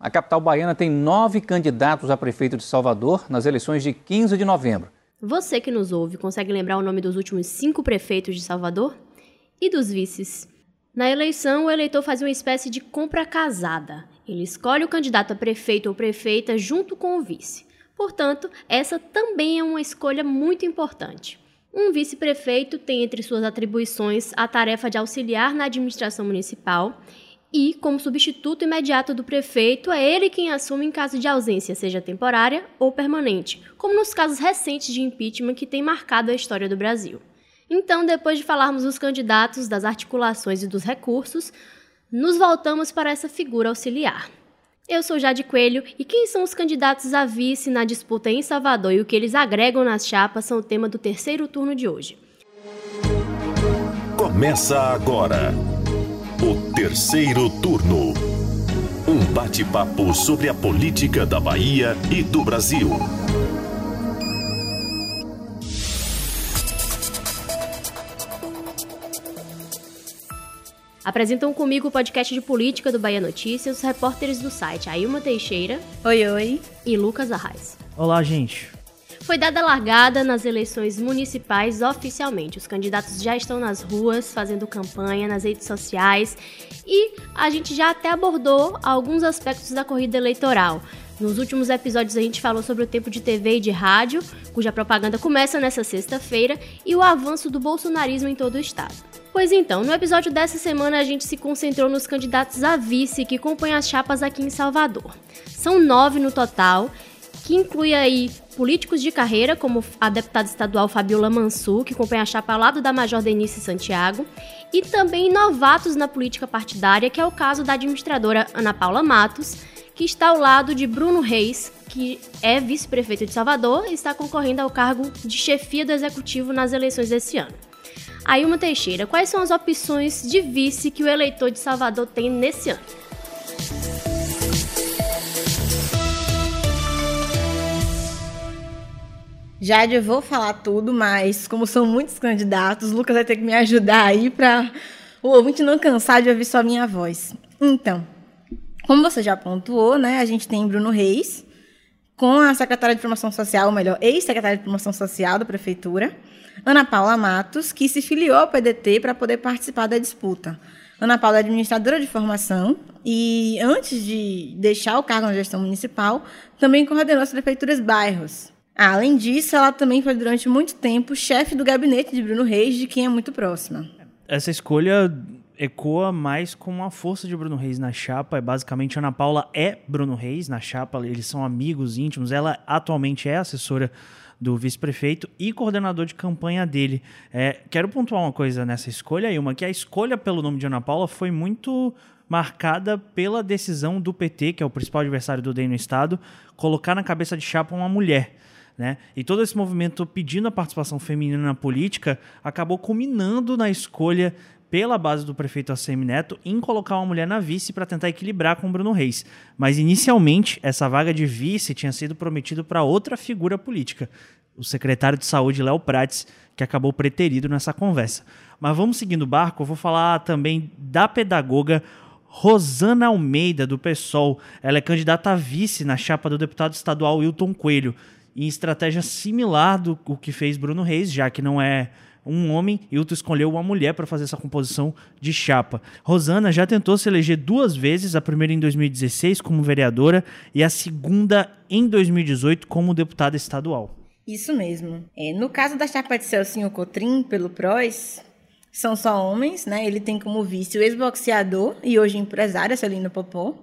A capital baiana tem nove candidatos a prefeito de Salvador nas eleições de 15 de novembro. Você que nos ouve consegue lembrar o nome dos últimos cinco prefeitos de Salvador? E dos vices? Na eleição, o eleitor faz uma espécie de compra casada. Ele escolhe o candidato a prefeito ou prefeita junto com o vice. Portanto, essa também é uma escolha muito importante. Um vice-prefeito tem entre suas atribuições a tarefa de auxiliar na administração municipal e, como substituto imediato do prefeito, é ele quem assume em caso de ausência, seja temporária ou permanente, como nos casos recentes de impeachment que têm marcado a história do Brasil. Então, depois de falarmos dos candidatos, das articulações e dos recursos, nos voltamos para essa figura auxiliar. Eu sou Jade Coelho e quem são os candidatos a vice na disputa em Salvador e o que eles agregam nas chapas são o tema do terceiro turno de hoje. Começa agora o terceiro turno. Um bate-papo sobre a política da Bahia e do Brasil. Apresentam comigo o podcast de política do Bahia Notícias os repórteres do site Ailma Teixeira. Oi, oi. E Lucas Arraes. Olá, gente. Foi dada largada nas eleições municipais oficialmente. Os candidatos já estão nas ruas fazendo campanha nas redes sociais e a gente já até abordou alguns aspectos da corrida eleitoral. Nos últimos episódios a gente falou sobre o tempo de TV e de rádio, cuja propaganda começa nessa sexta-feira, e o avanço do bolsonarismo em todo o estado. Pois então, no episódio dessa semana a gente se concentrou nos candidatos a vice que compõem as chapas aqui em Salvador. São nove no total, que inclui aí políticos de carreira, como a deputada estadual Fabiola Mansur, que compõe a chapa ao lado da Major Denise Santiago, e também novatos na política partidária, que é o caso da administradora Ana Paula Matos, que está ao lado de Bruno Reis, que é vice-prefeito de Salvador e está concorrendo ao cargo de chefia do executivo nas eleições desse ano. Ailma Teixeira, quais são as opções de vice que o eleitor de Salvador tem nesse ano? Jade, eu vou falar tudo, mas como são muitos candidatos, o Lucas vai ter que me ajudar aí para o ouvinte não cansar de ouvir só minha voz. Então, como você já pontuou, né, a gente tem Bruno Reis, com a secretária de Promoção Social, ou melhor, ex-secretária de Promoção Social da Prefeitura, Ana Paula Matos, que se filiou ao PDT para poder participar da disputa. Ana Paula é administradora de formação e, antes de deixar o cargo na gestão municipal, também coordenou as prefeituras bairros. Além disso, ela também foi durante muito tempo chefe do gabinete de Bruno Reis, de quem é muito próxima. Essa escolha ecoa mais com a força de Bruno Reis na chapa. É basicamente, Ana Paula é Bruno Reis na chapa, eles são amigos íntimos. Ela atualmente é assessora do vice-prefeito e coordenador de campanha dele. É, quero pontuar uma coisa nessa escolha, Ilma, que a escolha pelo nome de Ana Paula foi muito marcada pela decisão do PT, que é o principal adversário do DEM no Estado, colocar na cabeça de chapa uma mulher. Né? E todo esse movimento pedindo a participação feminina na política acabou culminando na escolha pela base do prefeito ACM Neto em colocar uma mulher na vice para tentar equilibrar com o Bruno Reis. Mas inicialmente essa vaga de vice tinha sido prometida para outra figura política, o secretário de Saúde Léo Prates, que acabou preterido nessa conversa. Mas vamos seguindo o barco, eu vou falar também da pedagoga Rosana Almeida, do PSOL. Ela é candidata a vice na chapa do deputado estadual Wilton Coelho, em estratégia similar do que fez Bruno Reis, já que não é um homem e outro escolheu uma mulher para fazer essa composição de chapa. Rosana já tentou se eleger duas vezes, a primeira em 2016 como vereadora e a segunda em 2018 como deputada estadual. Isso mesmo. É, no caso da chapa de Celcinho Cotrim, pelo PROS, são só homens, né? Ele tem como vice o ex-boxeador e hoje empresário Celino Popó,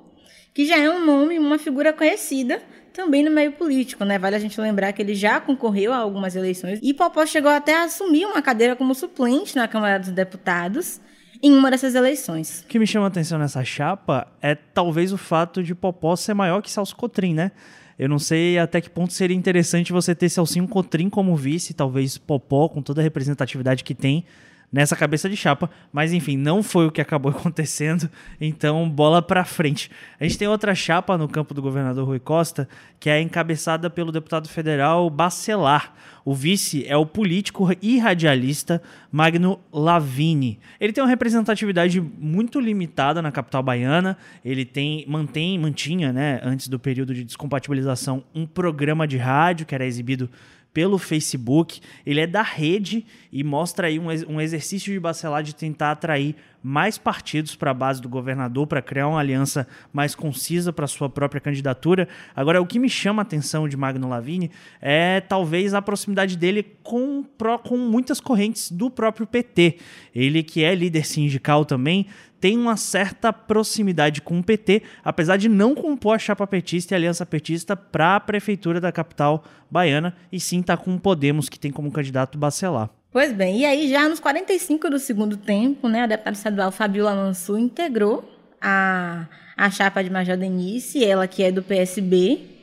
que já é um nome, uma figura conhecida também no meio político, né? Vale a gente lembrar que ele já concorreu a algumas eleições e Popó chegou até a assumir uma cadeira como suplente na Câmara dos Deputados em uma dessas eleições. O que me chama a atenção nessa chapa é talvez o fato de Popó ser maior que Celso Cotrim, né? Eu não sei até que ponto seria interessante você ter Celcinho Cotrim como vice, talvez Popó, com toda a representatividade que tem, nessa cabeça de chapa, mas enfim, não foi o que acabou acontecendo, então bola para frente. A gente tem outra chapa no campo do governador Rui Costa, que é encabeçada pelo deputado federal Bacelar. O vice é o político e radialista Magno Lavini. Ele tem uma representatividade muito limitada na capital baiana. Ele tem mantém mantinha, né, antes do período de descompatibilização, um programa de rádio que era exibido pelo Facebook. Ele é da rede e mostra aí um, um exercício de Bacelar de tentar atrair mais partidos para a base do governador, para criar uma aliança mais concisa para sua própria candidatura. Agora, o que me chama a atenção de Magno Lavini é talvez a proximidade dele com, com muitas correntes do próprio PT. Ele que é líder sindical também, tem uma certa proximidade com o PT, apesar de não compor a chapa petista e a aliança petista para a prefeitura da capital baiana, e sim está com o Podemos, que tem como candidato Bacelar. Pois bem, e aí já nos 45 do segundo tempo, né, a deputada estadual Fabiola Mansur integrou a, a chapa de Major Denise, ela que é do PSB,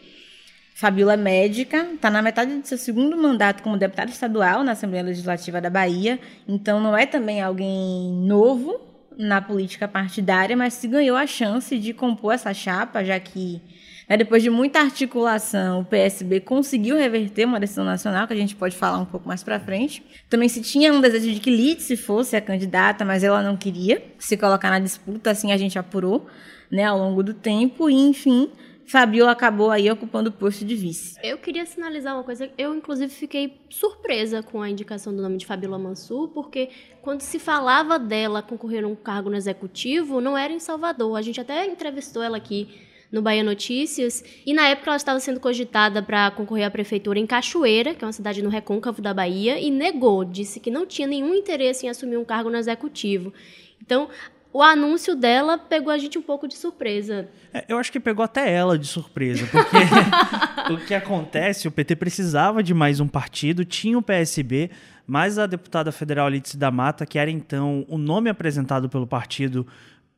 Fabiola é médica, está na metade do seu segundo mandato como deputada estadual na Assembleia Legislativa da Bahia, então não é também alguém novo, na política partidária, mas se ganhou a chance de compor essa chapa, já que né, depois de muita articulação, o PSB conseguiu reverter uma decisão nacional, que a gente pode falar um pouco mais para frente. Também se tinha um desejo de que Litsi fosse a candidata, mas ela não queria se colocar na disputa, assim a gente apurou né, ao longo do tempo, e enfim, Fabiola acabou aí ocupando o posto de vice. Eu queria sinalizar uma coisa. Eu, inclusive, fiquei surpresa com a indicação do nome de Fabiola Mansur, porque quando se falava dela concorrer a um cargo no executivo, não era em Salvador. A gente até entrevistou ela aqui no Bahia Notícias, e na época ela estava sendo cogitada para concorrer à prefeitura em Cachoeira, que é uma cidade no recôncavo da Bahia, e negou, disse que não tinha nenhum interesse em assumir um cargo no executivo. Então, o anúncio dela pegou a gente um pouco de surpresa. É, eu acho que pegou até ela de surpresa, porque o que acontece, o PT precisava de mais um partido, tinha o PSB, mas a deputada federal Alice da Mata, que era então o nome apresentado pelo partido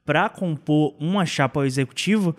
para compor uma chapa ao executivo,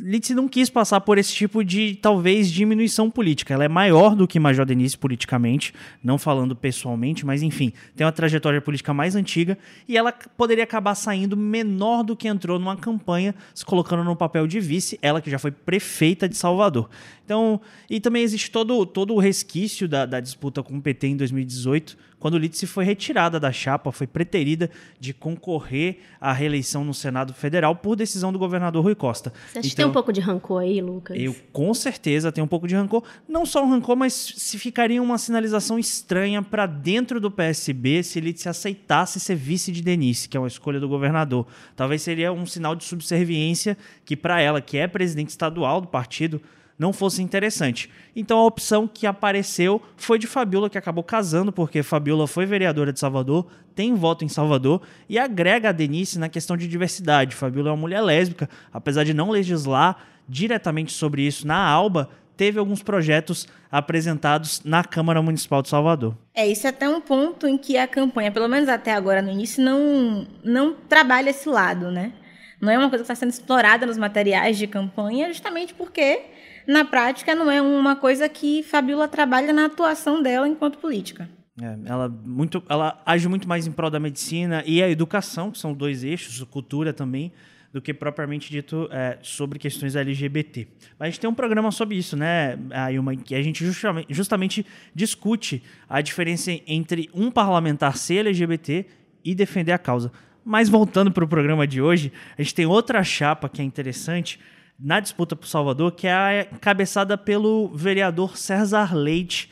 Litsi não quis passar por esse tipo de, talvez, diminuição política. Ela é maior do que Major Denise politicamente, não falando pessoalmente, mas enfim, tem uma trajetória política mais antiga e ela poderia acabar saindo menor do que entrou numa campanha, se colocando no papel de vice, ela que já foi prefeita de Salvador. Então, e também existe todo, todo o resquício da, da disputa com o PT em 2018, quando Litsi foi retirada da chapa, foi preterida de concorrer à reeleição no Senado Federal por decisão do governador Rui Costa. Você acha então, que tem um pouco de rancor aí, Lucas? Eu com certeza tenho um pouco de rancor. Não só um rancor, mas se ficaria uma sinalização estranha para dentro do PSB se Litsi aceitasse ser vice de Denise, que é uma escolha do governador. Talvez seria um sinal de subserviência que para ela, que é presidente estadual do partido, não fosse interessante. Então a opção que apareceu foi de Fabiola, que acabou casando, porque Fabiola foi vereadora de Salvador, tem voto em Salvador e agrega a Denise na questão de diversidade. Fabiola é uma mulher lésbica, apesar de não legislar diretamente sobre isso na ALBA, teve alguns projetos apresentados na Câmara Municipal de Salvador. É, isso é até um ponto em que a campanha, pelo menos até agora no início, não, não trabalha esse lado, né? Não é uma coisa que está sendo explorada nos materiais de campanha, justamente porque na prática não é uma coisa que Fabiola trabalha na atuação dela enquanto política. É, ela, muito, ela age muito mais em prol da medicina e a educação, que são dois eixos, cultura também, do que propriamente dito é, sobre questões LGBT. Mas a gente tem um programa sobre isso, né, Ailma, que a gente justamente, justamente discute a diferença entre um parlamentar ser LGBT e defender a causa. Mas voltando para o programa de hoje, a gente tem outra chapa que é interessante, na disputa por Salvador, que é cabeçada pelo vereador César Leite,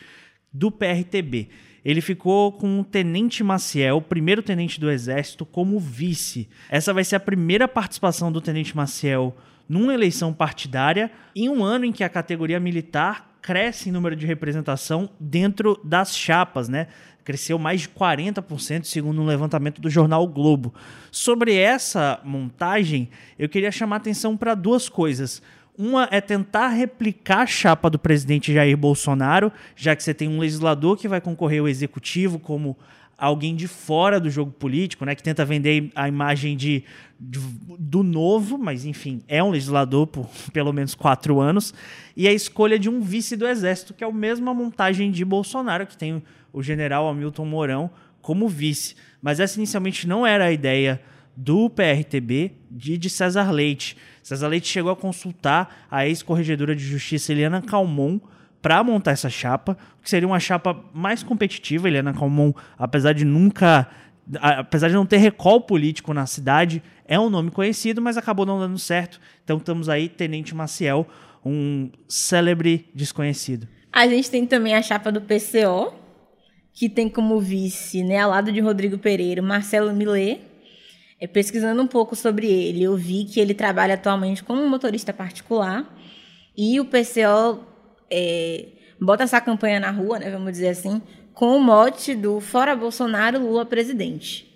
do PRTB. Ele ficou com o Tenente Maciel, primeiro tenente do Exército, como vice. Essa vai ser a primeira participação do Tenente Maciel numa eleição partidária em um ano em que a categoria militar cresce em número de representação dentro das chapas, né? Cresceu mais de 40%, segundo um levantamento do jornal o Globo. Sobre essa montagem, eu queria chamar atenção para duas coisas. Uma é tentar replicar a chapa do presidente Jair Bolsonaro, já que você tem um legislador que vai concorrer ao executivo como alguém de fora do jogo político, né, que tenta vender a imagem de, de, do novo, mas enfim, é um legislador por pelo menos quatro anos, e a escolha de um vice do exército, que é a mesma montagem de Bolsonaro, que tem o general Hamilton Mourão como vice. Mas essa inicialmente não era a ideia do PRTB de, de César Leite. César Leite chegou a consultar a ex-corregedora de justiça Eliana Calmon para montar essa chapa, que seria uma chapa mais competitiva. Eliana Calmon, apesar de nunca apesar de não ter recall político na cidade, é um nome conhecido, mas acabou não dando certo. Então estamos aí, Tenente Maciel, um célebre desconhecido. A gente tem também a chapa do PCO, que tem como vice, né, ao lado de Rodrigo Pereira, Marcelo Millet. É, pesquisando um pouco sobre ele, eu vi que ele trabalha atualmente como motorista particular e o PCO é, bota essa campanha na rua, né, vamos dizer assim, com o mote do Fora Bolsonaro, Lula presidente.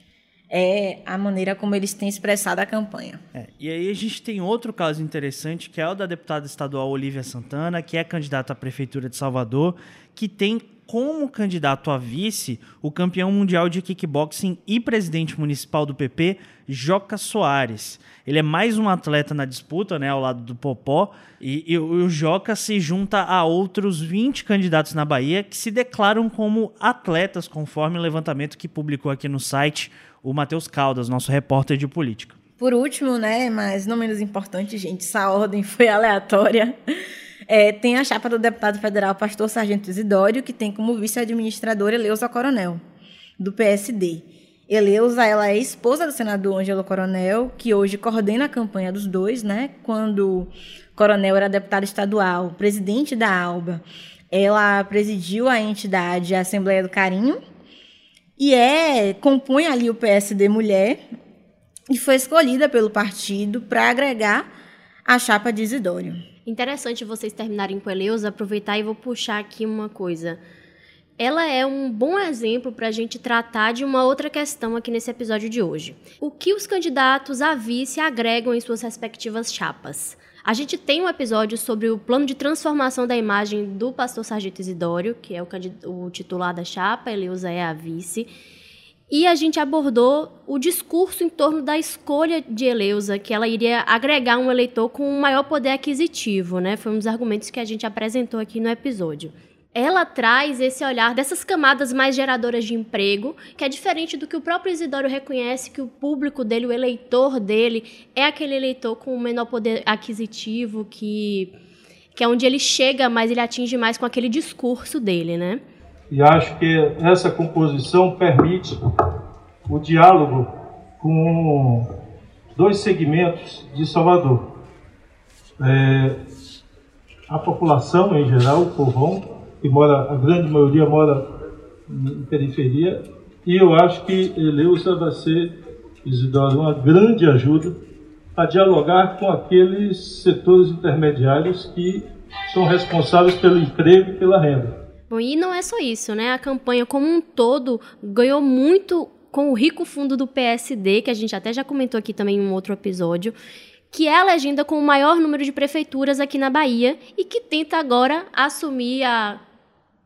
É a maneira como eles têm expressado a campanha. É, e aí a gente tem outro caso interessante, que é o da deputada estadual Olivia Santana, que é candidata à Prefeitura de Salvador, que tem como candidato a vice o campeão mundial de kickboxing e presidente municipal do PP, Joca Soares. Ele é mais um atleta na disputa, né, ao lado do Popó, e, e o Joca se junta a outros 20 candidatos na Bahia que se declaram como atletas, conforme o levantamento que publicou aqui no site o Matheus Caldas, nosso repórter de política. Por último, né, mas não menos importante, gente, essa ordem foi aleatória. É, tem a chapa do deputado federal Pastor Sargento Isidório, que tem como vice-administradora Eleusa Coronel, do PSD. Eleusa, ela é esposa do senador Ângelo Coronel, que hoje coordena a campanha dos dois, né? Quando Coronel era deputado estadual, presidente da ALBA, ela presidiu a entidade a Assembleia do Carinho e é compõe ali o PSD Mulher e foi escolhida pelo partido para agregar a chapa de Isidório. Interessante vocês terminarem com Eleusa, aproveitar e vou puxar aqui uma coisa. Ela é um bom exemplo para a gente tratar de uma outra questão aqui nesse episódio de hoje. O que os candidatos a vice agregam em suas respectivas chapas? A gente tem um episódio sobre o plano de transformação da imagem do pastor Sargento Isidório, que é o, o titular da chapa, Eleusa é a vice. E a gente abordou o discurso em torno da escolha de Eleusa, que ela iria agregar um eleitor com um maior poder aquisitivo, né? Foi um dos argumentos que a gente apresentou aqui no episódio. Ela traz esse olhar dessas camadas mais geradoras de emprego, que é diferente do que o próprio Isidoro reconhece que o público dele, o eleitor dele, é aquele eleitor com o menor poder aquisitivo, que, que é onde ele chega mais, ele atinge mais com aquele discurso dele, né? E acho que essa composição permite o diálogo com dois segmentos de Salvador. É, a população em geral, o povão, que mora, a grande maioria mora em periferia, e eu acho que Eleusa vai ser, Isidoro, uma grande ajuda a dialogar com aqueles setores intermediários que são responsáveis pelo emprego e pela renda. Bom, e não é só isso, né? A campanha como um todo ganhou muito com o rico fundo do PSD, que a gente até já comentou aqui também em um outro episódio, que é a legenda com o maior número de prefeituras aqui na Bahia e que tenta agora assumir a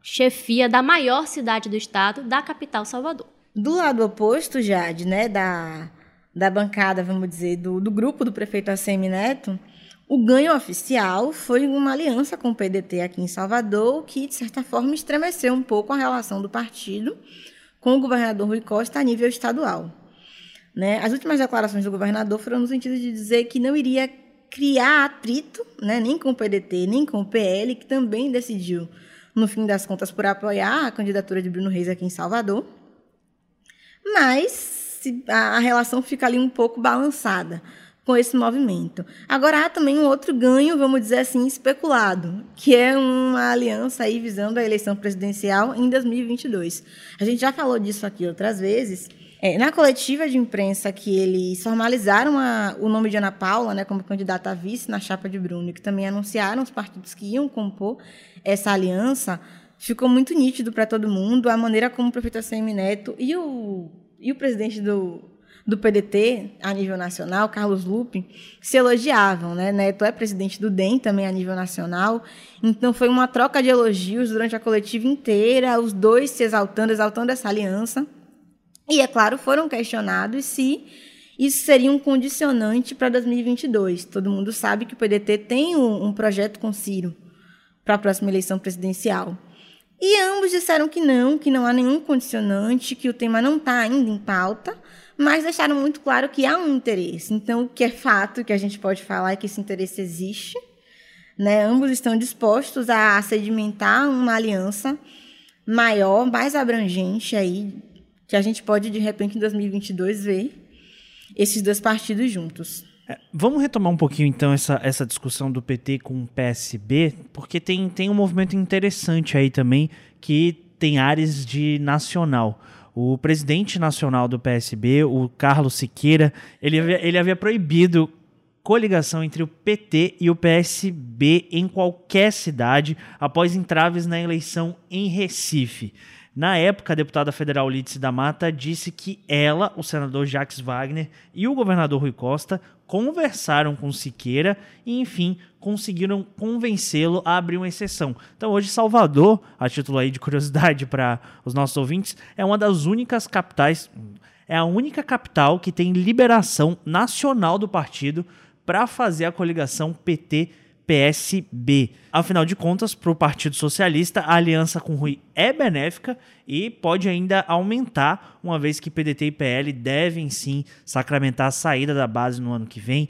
chefia da maior cidade do estado, da capital Salvador. Do lado oposto, Jade, né, da, da bancada, vamos dizer, do, do grupo do prefeito ACM Neto, o ganho oficial foi uma aliança com o PDT aqui em Salvador, que, de certa forma, estremeceu um pouco a relação do partido com o governador Rui Costa a nível estadual. Né? As últimas declarações do governador foram no sentido de dizer que não iria criar atrito, né, nem com o PDT, nem com o PL, que também decidiu, no fim das contas, por apoiar a candidatura de Bruno Reis aqui em Salvador. Mas a relação fica ali um pouco balançada com esse movimento. Agora há também um outro ganho, vamos dizer assim, especulado, que é uma aliança aí visando a eleição presidencial em 2022. A gente já falou disso aqui outras vezes. É, na coletiva de imprensa que eles formalizaram a, o nome de Ana Paula né, como candidata a vice na chapa de Bruno, que também anunciaram os partidos que iam compor essa aliança, ficou muito nítido para todo mundo a maneira como o prefeito ACM Neto e o, e o presidente do, do PDT a nível nacional, Carlos Lupe, se elogiavam. Né? Neto é presidente do DEM também a nível nacional. Então foi uma troca de elogios durante a coletiva inteira, os dois se exaltando, exaltando essa aliança. E, é claro, foram questionados se isso seria um condicionante para 2022. Todo mundo sabe que o PDT tem um, um projeto com Ciro para a próxima eleição presidencial. E ambos disseram que não, que não há nenhum condicionante, que o tema não está ainda em pauta, mas deixaram muito claro que há um interesse. Então, o que é fato que a gente pode falar é que esse interesse existe. Né? Ambos estão dispostos a sedimentar uma aliança maior, mais abrangente aí, que a gente pode, de repente, em 2022, ver esses dois partidos juntos. É, vamos retomar um pouquinho, então, essa, essa discussão do PT com o PSB, porque tem, tem um movimento interessante aí também que tem áreas de nacional. O presidente nacional do PSB, o Carlos Siqueira, ele havia, ele havia proibido coligação entre o PT e o PSB em qualquer cidade após entraves na eleição em Recife. Na época, a deputada federal Lídice da Mata disse que ela, o senador Jacques Wagner e o governador Rui Costa conversaram com Siqueira e, enfim, conseguiram convencê-lo a abrir uma exceção. Então, hoje, Salvador, a título aí de curiosidade para os nossos ouvintes, é uma das únicas capitais, é a única capital que tem liberação nacional do partido para fazer a coligação PT PSB. Afinal de contas, para o Partido Socialista, a aliança com Rui é benéfica e pode ainda aumentar, uma vez que PDT e PL devem sim sacramentar a saída da base no ano que vem,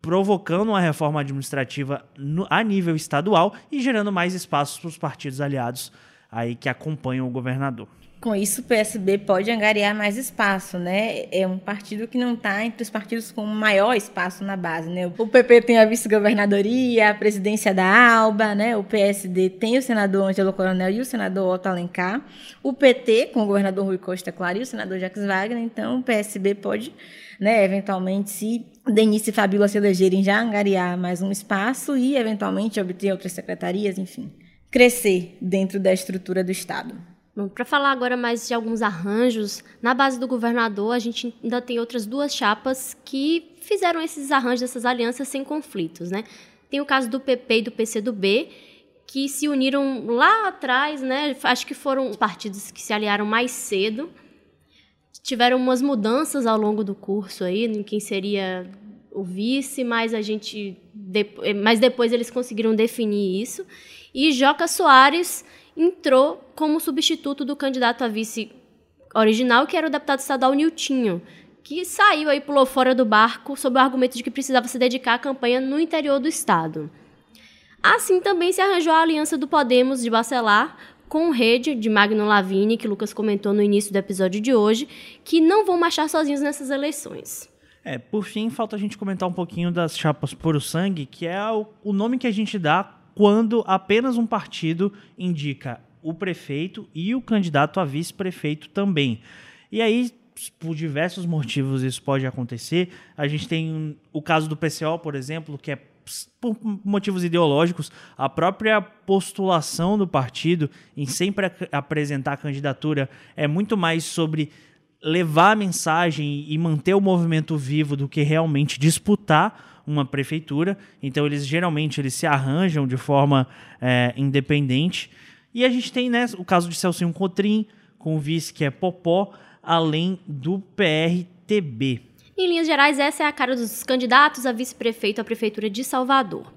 provocando uma reforma administrativa no, a nível estadual e gerando mais espaços para os partidos aliados aí que acompanham o governador. Com isso, o PSB pode angariar mais espaço, né? É um partido que não está entre os partidos com maior espaço na base, né? O PP tem a vice-governadoria, a presidência da ALBA, né? O PSD tem o senador Angelo Coronel e o senador Otto Alencar. O PT, com o governador Rui Costa, claro, e o senador Jacques Wagner. Então, o PSB pode, né, eventualmente, se Denise e Fabíola se elegerem, já angariar mais um espaço e, eventualmente, obter outras secretarias, enfim, crescer dentro da estrutura do Estado. Para falar agora mais de alguns arranjos, na base do governador, a gente ainda tem outras duas chapas que fizeram esses arranjos, essas alianças sem conflitos. Né? Tem o caso do PP e do PCdoB, que se uniram lá atrás, né? acho que foram os partidos que se aliaram mais cedo. Tiveram umas mudanças ao longo do curso aí, em quem seria o vice, mas a gente. Mas depois eles conseguiram definir isso. E Joca Soares entrou como substituto do candidato a vice original, que era o deputado estadual Niltinho, que saiu aí, pulou fora do barco sob o argumento de que precisava se dedicar à campanha no interior do estado. Assim também se arranjou a aliança do Podemos de Bacelar com Rede de Magno Lavini, que Lucas comentou no início do episódio de hoje, que não vão marchar sozinhos nessas eleições. É, por fim, falta a gente comentar um pouquinho das chapas Puro Sangue, que é o, o nome que a gente dá quando apenas um partido indica o prefeito e o candidato a vice-prefeito também. E aí, por diversos motivos isso pode acontecer. A gente tem o caso do PCO, por exemplo, que é por motivos ideológicos, a própria postulação do partido em sempre apresentar a candidatura é muito mais sobre levar a mensagem e manter o movimento vivo do que realmente disputar uma prefeitura. Então eles geralmente eles se arranjam de forma é, independente. E a gente tem né, o caso de Celcinho Cotrim, com o vice que é Popó, além do PRTB. Em linhas gerais, essa é a cara dos candidatos a vice-prefeito à Prefeitura de Salvador.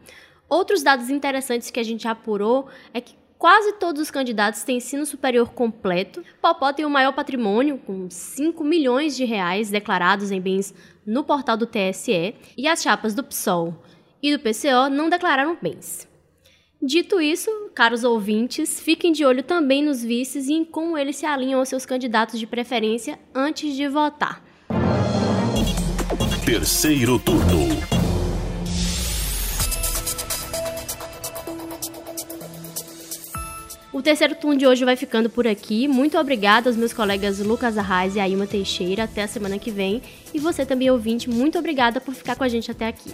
Outros dados interessantes que a gente apurou é que Quase todos os candidatos têm ensino superior completo. Popó tem o maior patrimônio, com 5 milhões de reais declarados em bens no portal do TSE, e as chapas do PSOL e do PCO não declararam bens. Dito isso, caros ouvintes, fiquem de olho também nos vices e em como eles se alinham aos seus candidatos de preferência antes de votar. Terceiro turno. O terceiro turno de hoje vai ficando por aqui. Muito obrigada aos meus colegas Lucas Arraes e Aima Teixeira. Até a semana que vem. E você também, ouvinte, muito obrigada por ficar com a gente até aqui.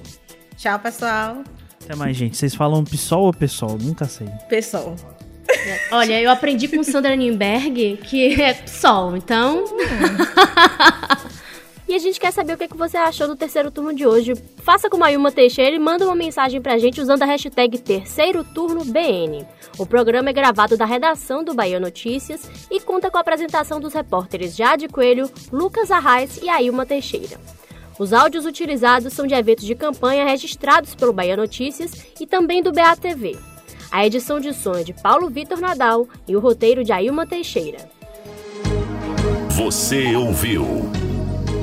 Tchau, pessoal. Até mais, gente. Vocês falam PSOL ou PSOL? Nunca sei. PSOL. Olha, eu aprendi com Sandra Nimberg que é PSOL, então. E a gente quer saber o que, que você achou do terceiro turno de hoje. Faça como a Yuma Teixeira e manda uma mensagem pra gente usando a hashtag Terceiro Turno BN. O programa é gravado da redação do Bahia Notícias e conta com a apresentação dos repórteres Jade Coelho, Lucas Arraes e Ailma Teixeira. Os áudios utilizados são de eventos de campanha registrados pelo Bahia Notícias e também do BATV. A edição de som é de Paulo Vitor Nadal e o roteiro de Ailma Teixeira. Você ouviu